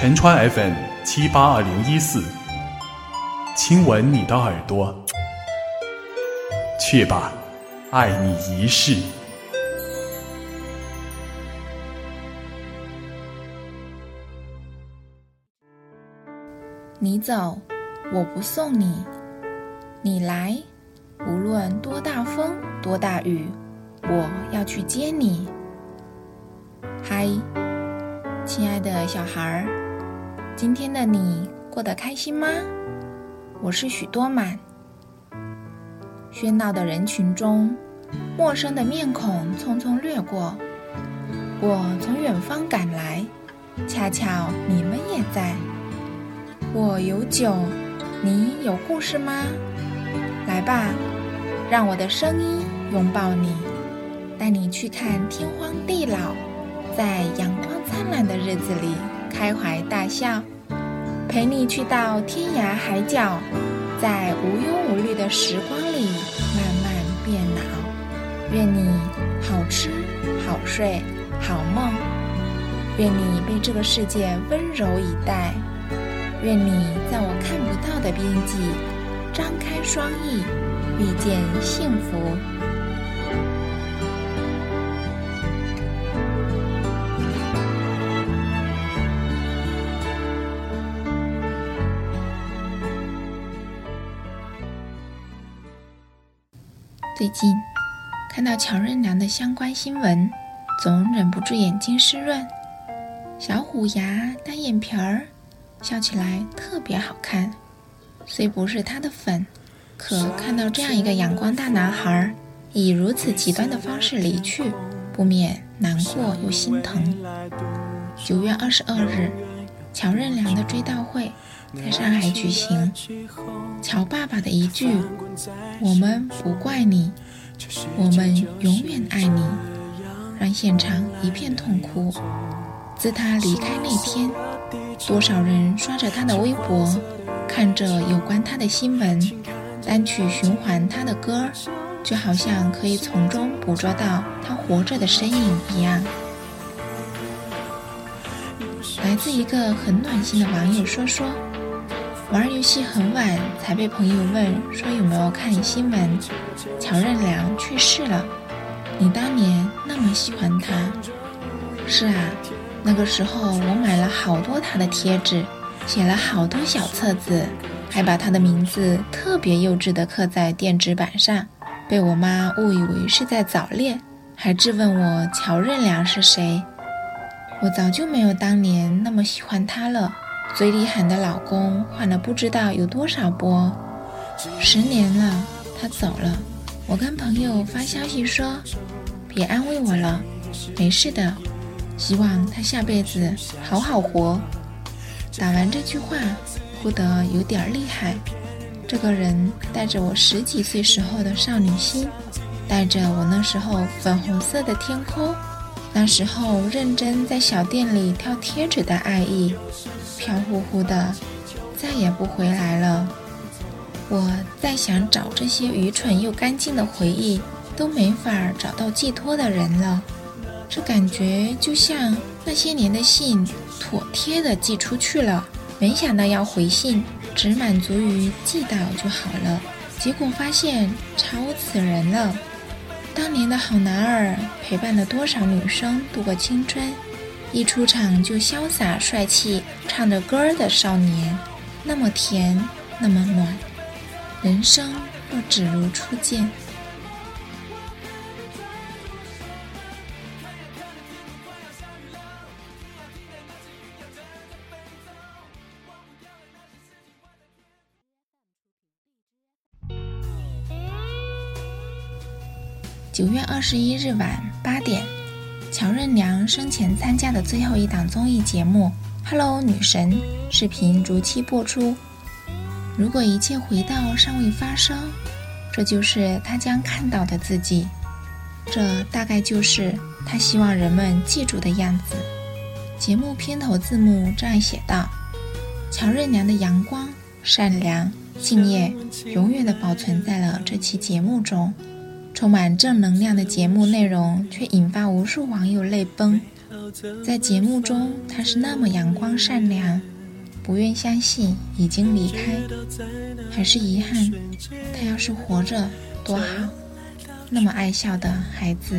陈川 FM 七八二零一四，亲吻你的耳朵，去吧，爱你一世。你走，我不送你；你来，无论多大风多大雨，我要去接你。嗨，亲爱的小孩儿，今天的你过得开心吗？我是许多满。喧闹的人群中，陌生的面孔匆匆掠过。我从远方赶来，恰巧你们也在。我有酒，你有故事吗？来吧，让我的声音拥抱你，带你去看天荒地老。在阳光灿烂的日子里开怀大笑，陪你去到天涯海角，在无忧无虑的时光里慢慢变老。愿你好吃好睡好梦，愿你被这个世界温柔以待，愿你在我看不到的边际张开双翼，遇见幸福。最近看到乔任梁的相关新闻，总忍不住眼睛湿润。小虎牙、单眼皮儿，笑起来特别好看。虽不是他的粉，可看到这样一个阳光大男孩以如此极端的方式离去，不免难过又心疼。九月二十二日，乔任梁的追悼会。在上海举行，乔爸爸的一句“我们不怪你，我们永远爱你”，让现场一片痛哭。自他离开那天，多少人刷着他的微博，看着有关他的新闻，单曲循环他的歌，就好像可以从中捕捉到他活着的身影一样。来自一个很暖心的网友说说。玩游戏很晚，才被朋友问说有没有看新闻，乔任梁去世了。你当年那么喜欢他，是啊，那个时候我买了好多他的贴纸，写了好多小册子，还把他的名字特别幼稚的刻在电纸板上，被我妈误以为是在早恋，还质问我乔任梁是谁。我早就没有当年那么喜欢他了。嘴里喊的老公换了不知道有多少波，十年了，他走了。我跟朋友发消息说：“别安慰我了，没事的，希望他下辈子好好活。”打完这句话，哭得有点厉害。这个人带着我十几岁时候的少女心，带着我那时候粉红色的天空，那时候认真在小店里挑贴纸的爱意。飘忽忽的，再也不回来了。我再想找这些愚蠢又干净的回忆，都没法找到寄托的人了。这感觉就像那些年的信妥帖的寄出去了，没想到要回信，只满足于寄到就好了。结果发现超此人了。当年的好男儿，陪伴了多少女生度过青春？一出场就潇洒帅气，唱着歌儿的少年，那么甜，那么暖，人生若只如初见。九月二十一日晚八点。任梁生前参加的最后一档综艺节目《Hello 女神》视频如期播出。如果一切回到尚未发生，这就是他将看到的自己，这大概就是他希望人们记住的样子。节目片头字幕这样写道：“乔任梁的阳光、善良、敬业，永远的保存在了这期节目中。”充满正能量的节目内容，却引发无数网友泪崩。在节目中，他是那么阳光善良，不愿相信已经离开，还是遗憾。他要是活着多好，那么爱笑的孩子。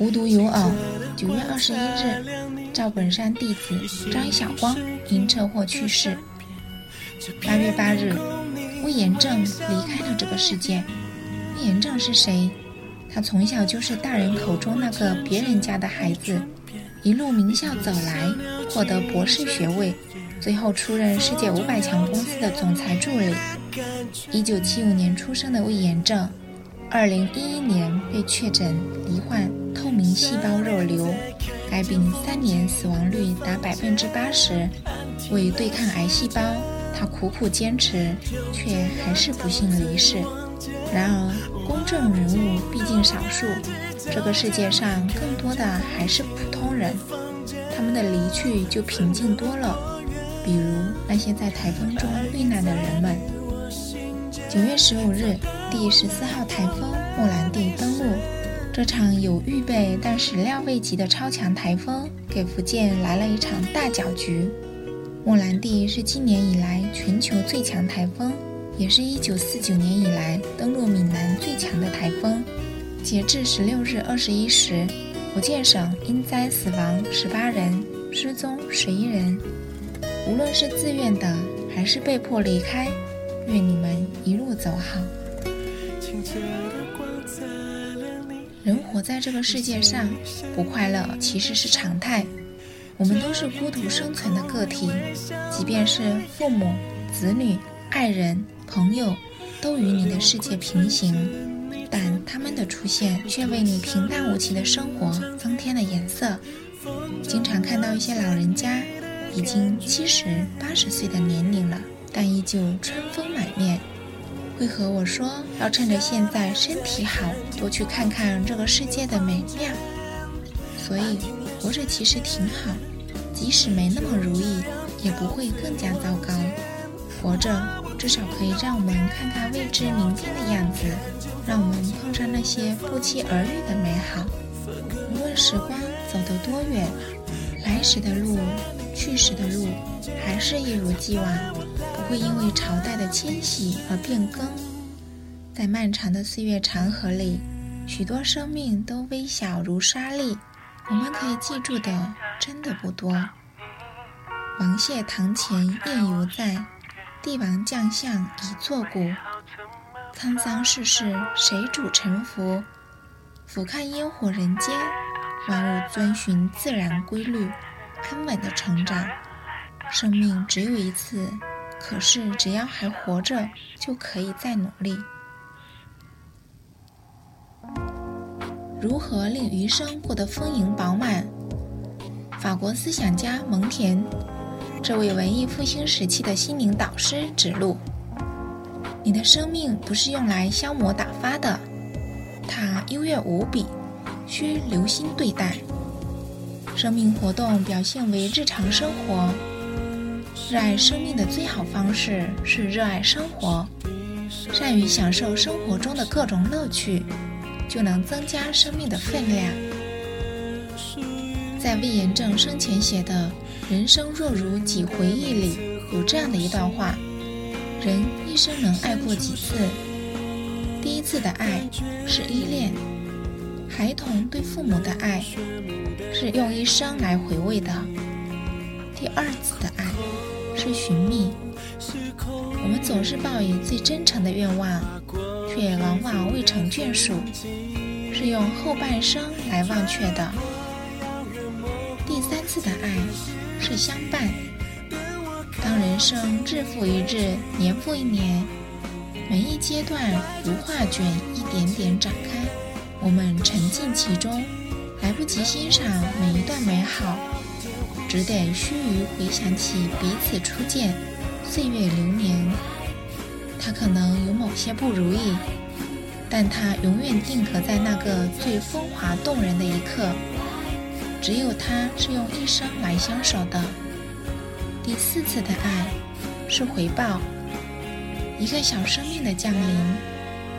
无独有偶，九月二十一日，赵本山弟子张晓光因车祸去世。八月八日，魏延正离开了这个世界。魏延正是谁？他从小就是大人口中那个别人家的孩子，一路名校走来，获得博士学位，最后出任世界五百强公司的总裁助理。一九七五年出生的魏延正，二零一一年被确诊罹患透明细胞肉瘤，该病三年死亡率达百分之八十。为对抗癌细胞，他苦苦坚持，却还是不幸离世。然而，公众人物毕竟少数，这个世界上更多的还是普通人，他们的离去就平静多了。比如那些在台风中遇难的人们。九月十五日，第十四号台风莫兰蒂登陆，这场有预备但始料未及的超强台风，给福建来了一场大搅局。莫兰蒂是今年以来全球最强台风。也是一九四九年以来登陆闽南最强的台风。截至十六日二十一时，福建省因灾死亡十八人，失踪十一人。无论是自愿的还是被迫离开，愿你们一路走好。人活在这个世界上，不快乐其实是常态。我们都是孤独生存的个体，即便是父母、子女、爱人。朋友都与你的世界平行，但他们的出现却为你平淡无奇的生活增添了颜色。经常看到一些老人家，已经七十八十岁的年龄了，但依旧春风满面，会和我说要趁着现在身体好，多去看看这个世界的美妙。所以活着其实挺好，即使没那么如意，也不会更加糟糕。活着。至少可以让我们看看未知明天的样子，让我们碰上那些不期而遇的美好。无论时光走得多远，来时的路，去时的路，还是一如既往，不会因为朝代的迁徙而变更。在漫长的岁月长河里，许多生命都微小如沙粒，我们可以记住的真的不多。王谢堂前燕犹在。帝王将相已作古，沧桑世事谁主沉浮？俯瞰烟火人间，万物遵循自然规律，安稳的成长。生命只有一次，可是只要还活着，就可以再努力。如何令余生过得丰盈饱满？法国思想家蒙田。这位文艺复兴时期的心灵导师指路：你的生命不是用来消磨打发的，它优越无比，需留心对待。生命活动表现为日常生活，热爱生命的最好方式是热爱生活，善于享受生活中的各种乐趣，就能增加生命的分量。在魏延正生前写的。人生若如几回忆里有这样的一段话：人一生能爱过几次？第一次的爱是依恋，孩童对父母的爱是用一生来回味的；第二次的爱是寻觅，我们总是抱以最真诚的愿望，却往往未成眷属，是用后半生来忘却的；第三次的爱。是相伴。当人生日复一日，年复一年，每一阶段如画卷一点点展开，我们沉浸其中，来不及欣赏每一段美好，只得须臾回想起彼此初见，岁月流年。他可能有某些不如意，但他永远定格在那个最风华动人的一刻。只有他是用一生来相守的。第四次的爱是回报，一个小生命的降临，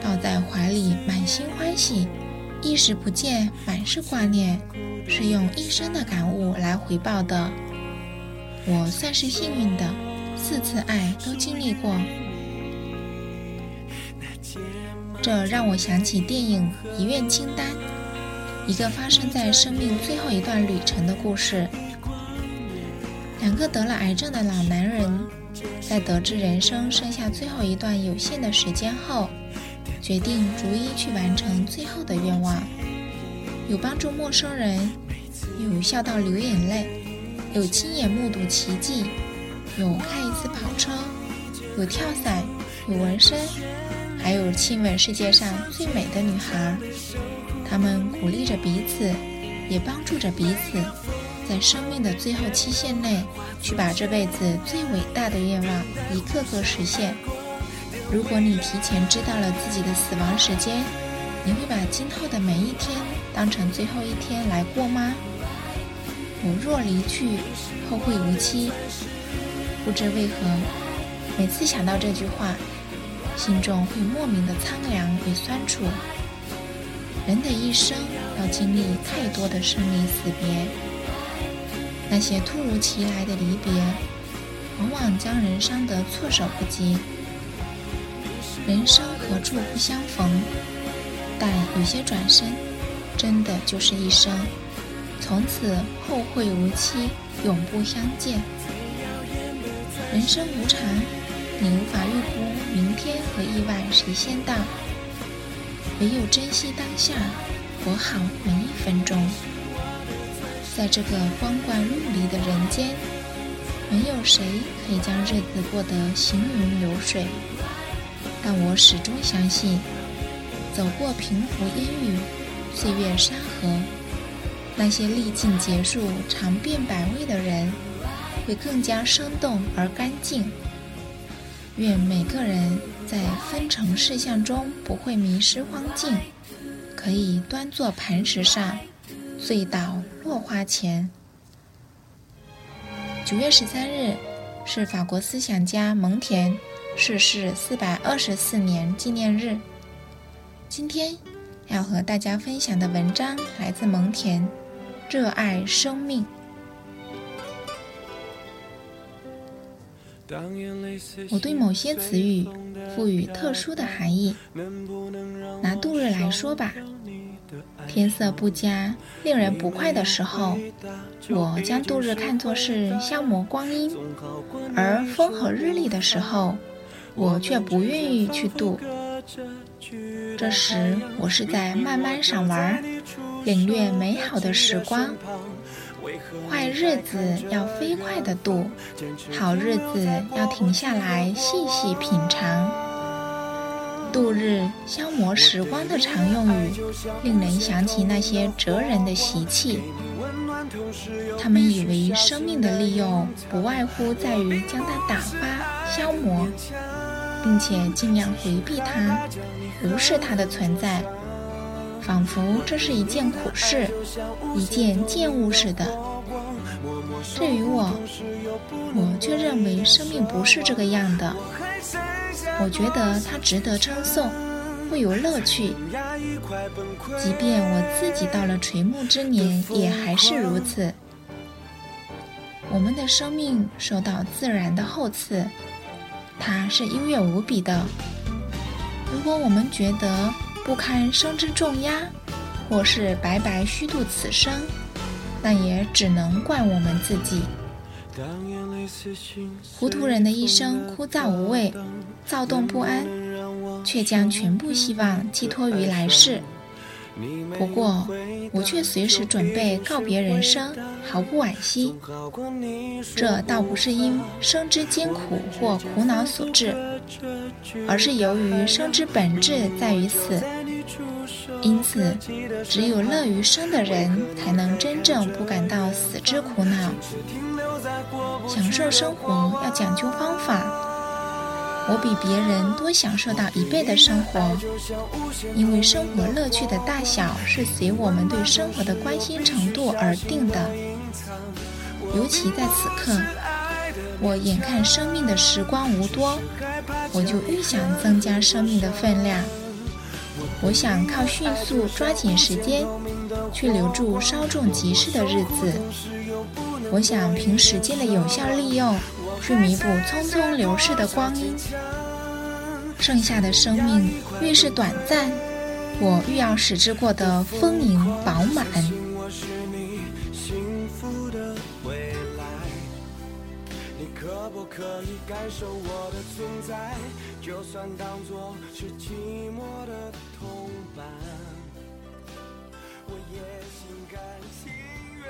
抱在怀里，满心欢喜；一时不见，满是挂念，是用一生的感悟来回报的。我算是幸运的，四次爱都经历过。这让我想起电影《遗愿清单》，一个发生在生命最后一段旅程的故事。两个得了癌症的老男人，在得知人生剩下最后一段有限的时间后，决定逐一去完成最后的愿望。有帮助陌生人，有笑到流眼泪，有亲眼目睹奇迹，有开一次跑车，有跳伞，有纹身。还有亲吻世界上最美的女孩，他们鼓励着彼此，也帮助着彼此，在生命的最后期限内，去把这辈子最伟大的愿望一个个实现。如果你提前知道了自己的死亡时间，你会把今后的每一天当成最后一天来过吗？我若离去，后会无期。不知为何，每次想到这句话。心中会莫名的苍凉与酸楚。人的一生要经历太多的生离死别，那些突如其来的离别，往往将人伤得措手不及。人生何处不相逢？但有些转身，真的就是一生，从此后会无期，永不相见。人生无常。你无法预估明天和意外谁先到，唯有珍惜当下，活好每一分钟。在这个光怪陆离的人间，没有谁可以将日子过得行云流水。但我始终相信，走过平湖烟雨，岁月山河，那些历尽劫数、尝遍百味的人，会更加生动而干净。愿每个人在分成事项中不会迷失荒径，可以端坐磐石上，醉倒落花前。九月十三日是法国思想家蒙田逝世四百二十四年纪念日。今天要和大家分享的文章来自蒙田，《热爱生命》。我对某些词语赋予特殊的含义。拿度日来说吧，天色不佳、令人不快的时候，我将度日看作是消磨光阴；而风和日丽的时候，我却不愿意去度。这时，我是在慢慢赏玩，领略美好的时光。坏日子要飞快的度，好日子要停下来细细品尝。度日消磨时光的常用语，令人想起那些哲人的习气。他们以为生命的利用不外乎在于将它打发、消磨，并且尽量回避它，无视它的存在，仿佛这是一件苦事，一件贱物似的。至于我，我却认为生命不是这个样的。我觉得它值得称颂，富有乐趣。即便我自己到了垂暮之年，也还是如此。我们的生命受到自然的厚赐，它是优越无比的。如果我们觉得不堪生之重压，或是白白虚度此生，那也只能怪我们自己。糊涂人的一生枯燥无味，躁动不安，却将全部希望寄托于来世。不过，我却随时准备告别人生，毫不惋惜。这倒不是因生之艰苦或苦恼所致，而是由于生之本质在于死。因此，只有乐于生的人，才能真正不感到死之苦恼。享受生活要讲究方法。我比别人多享受到一倍的生活，因为生活乐趣的大小是随我们对生活的关心程度而定的。尤其在此刻，我眼看生命的时光无多，我就愈想增加生命的分量。我想靠迅速抓紧时间，去留住稍纵即逝的日子。我想凭时间的有效利用，去弥补匆匆流逝的光阴。剩下的生命越是短暂，我越要使之过得丰盈饱满。可以感受我的存在？就算当作是寂寞的同伴，我也心甘情愿，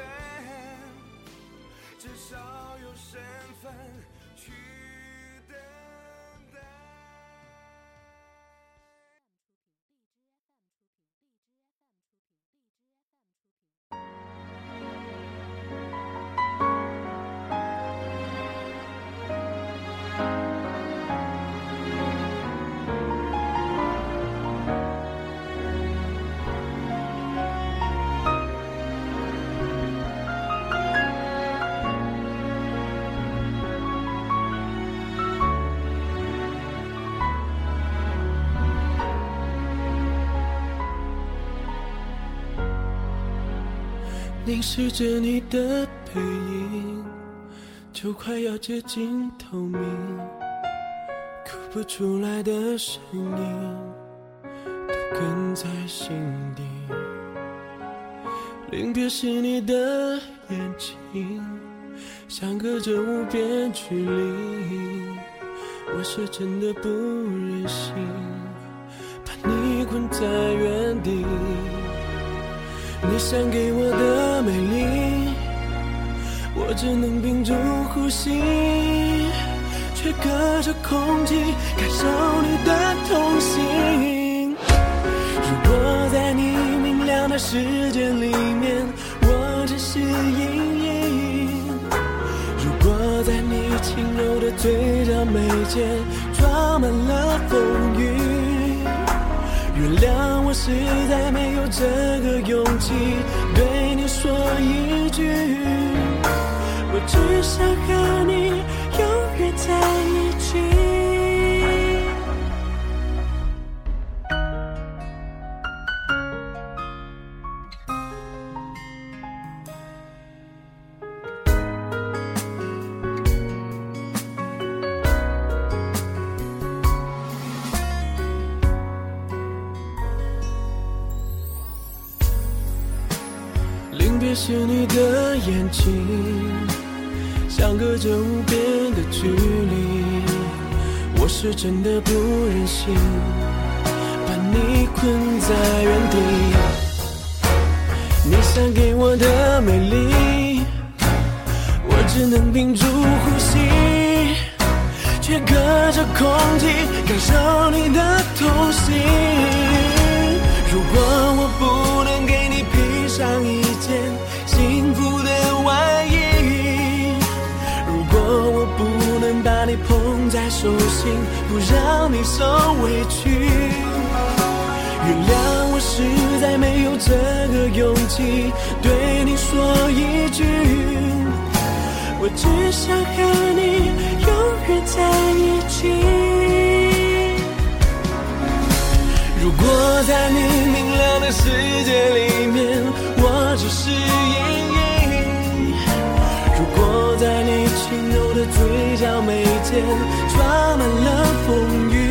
至少有身份凝视着你的背影，就快要接近透明，哭不出来的声音都哽在心底。临别时你的眼睛，相隔着无边距离，我是真的不忍心把你困在。你想给我的美丽，我只能屏住呼吸，却隔着空气感受你的痛心。如果在你明亮的世界里面，我只是阴影；如果在你轻柔的嘴角眉间装满了风雨。原谅我实在没有这个勇气对你说一句，我只想和真的不忍心把你困在原地。你想给让你受委屈，原谅我实在没有这个勇气对你说一句，我只想和你永远在一起。如果在你明亮的世界里面，我只是阴影；如果在你轻柔的嘴角眉间装满了风雨，